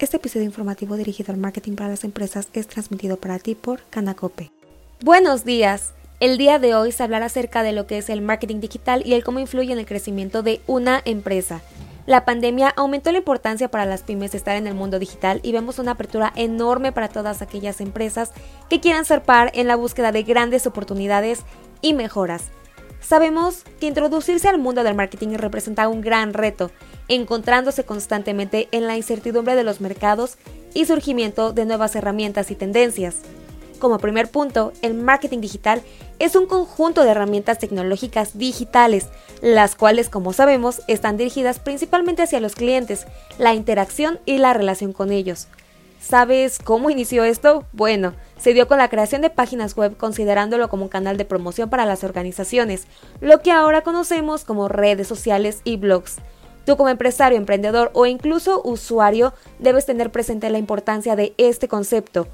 Este episodio informativo dirigido al marketing para las empresas es transmitido para ti por Canacope. Buenos días. El día de hoy se hablará acerca de lo que es el marketing digital y el cómo influye en el crecimiento de una empresa. La pandemia aumentó la importancia para las pymes de estar en el mundo digital y vemos una apertura enorme para todas aquellas empresas que quieran ser par en la búsqueda de grandes oportunidades y mejoras. Sabemos que introducirse al mundo del marketing representa un gran reto, encontrándose constantemente en la incertidumbre de los mercados y surgimiento de nuevas herramientas y tendencias. Como primer punto, el marketing digital es un conjunto de herramientas tecnológicas digitales, las cuales, como sabemos, están dirigidas principalmente hacia los clientes, la interacción y la relación con ellos. ¿Sabes cómo inició esto? Bueno, se dio con la creación de páginas web considerándolo como un canal de promoción para las organizaciones, lo que ahora conocemos como redes sociales y blogs. Tú como empresario, emprendedor o incluso usuario debes tener presente la importancia de este concepto.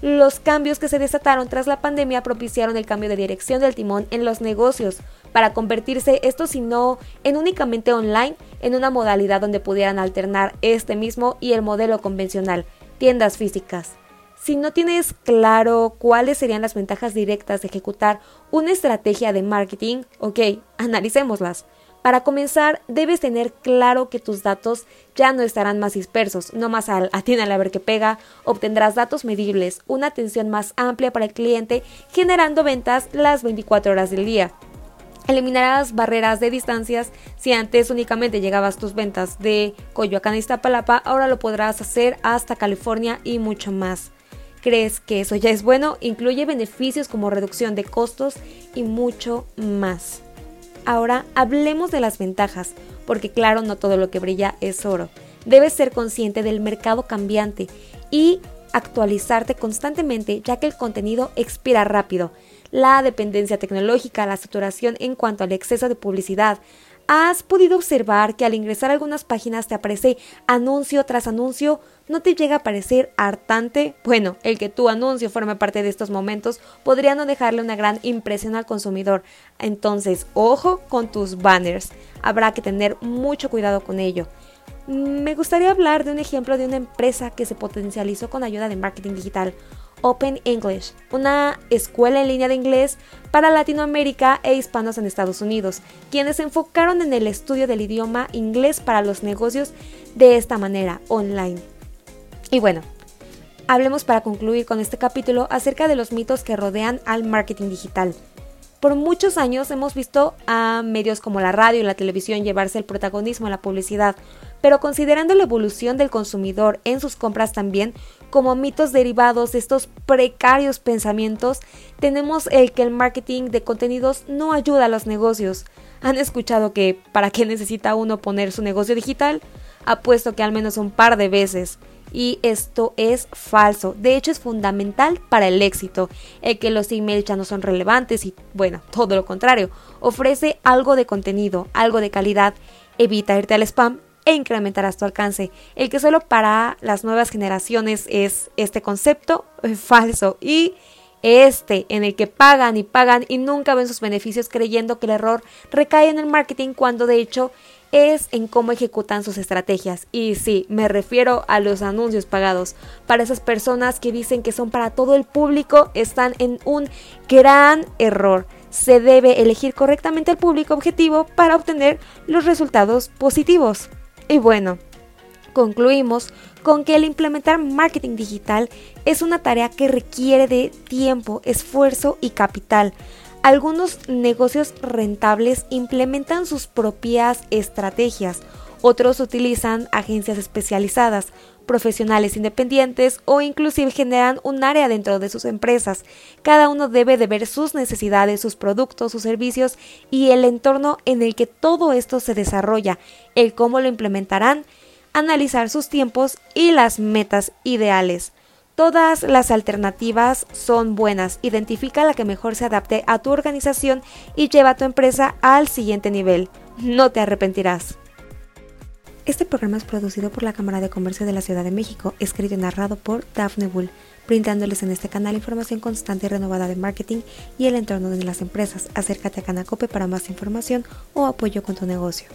Los cambios que se desataron tras la pandemia propiciaron el cambio de dirección del timón en los negocios para convertirse esto si no en únicamente online en una modalidad donde pudieran alternar este mismo y el modelo convencional, tiendas físicas. Si no tienes claro cuáles serían las ventajas directas de ejecutar una estrategia de marketing, ok, analicémoslas. Para comenzar, debes tener claro que tus datos ya no estarán más dispersos, no más al atínale a ver qué pega, obtendrás datos medibles, una atención más amplia para el cliente, generando ventas las 24 horas del día. Eliminarás barreras de distancias. Si antes únicamente llegabas tus ventas de Coyoacán a Iztapalapa, ahora lo podrás hacer hasta California y mucho más. ¿Crees que eso ya es bueno? Incluye beneficios como reducción de costos y mucho más. Ahora hablemos de las ventajas, porque claro, no todo lo que brilla es oro. Debes ser consciente del mercado cambiante y actualizarte constantemente ya que el contenido expira rápido. La dependencia tecnológica, la saturación en cuanto al exceso de publicidad, ¿Has podido observar que al ingresar a algunas páginas te aparece anuncio tras anuncio? ¿No te llega a parecer hartante? Bueno, el que tu anuncio forme parte de estos momentos podría no dejarle una gran impresión al consumidor. Entonces, ojo con tus banners. Habrá que tener mucho cuidado con ello. Me gustaría hablar de un ejemplo de una empresa que se potencializó con ayuda de marketing digital. Open English, una escuela en línea de inglés para Latinoamérica e hispanos en Estados Unidos, quienes se enfocaron en el estudio del idioma inglés para los negocios de esta manera, online. Y bueno, hablemos para concluir con este capítulo acerca de los mitos que rodean al marketing digital. Por muchos años hemos visto a medios como la radio y la televisión llevarse el protagonismo en la publicidad, pero considerando la evolución del consumidor en sus compras también, como mitos derivados de estos precarios pensamientos, tenemos el que el marketing de contenidos no ayuda a los negocios. ¿Han escuchado que para qué necesita uno poner su negocio digital? Apuesto que al menos un par de veces. Y esto es falso. De hecho, es fundamental para el éxito. El que los emails ya no son relevantes y, bueno, todo lo contrario. Ofrece algo de contenido, algo de calidad. Evita irte al spam e incrementarás tu alcance. El que solo para las nuevas generaciones es este concepto falso y este en el que pagan y pagan y nunca ven sus beneficios creyendo que el error recae en el marketing cuando de hecho es en cómo ejecutan sus estrategias. Y sí, me refiero a los anuncios pagados. Para esas personas que dicen que son para todo el público, están en un gran error. Se debe elegir correctamente el público objetivo para obtener los resultados positivos. Y bueno, concluimos con que el implementar marketing digital es una tarea que requiere de tiempo, esfuerzo y capital. Algunos negocios rentables implementan sus propias estrategias, otros utilizan agencias especializadas, profesionales independientes o inclusive generan un área dentro de sus empresas. Cada uno debe de ver sus necesidades, sus productos, sus servicios y el entorno en el que todo esto se desarrolla, el cómo lo implementarán, analizar sus tiempos y las metas ideales. Todas las alternativas son buenas. Identifica la que mejor se adapte a tu organización y lleva a tu empresa al siguiente nivel. No te arrepentirás. Este programa es producido por la Cámara de Comercio de la Ciudad de México, escrito y narrado por Daphne Bull, brindándoles en este canal información constante y renovada de marketing y el entorno de las empresas. Acércate a Canacope para más información o apoyo con tu negocio.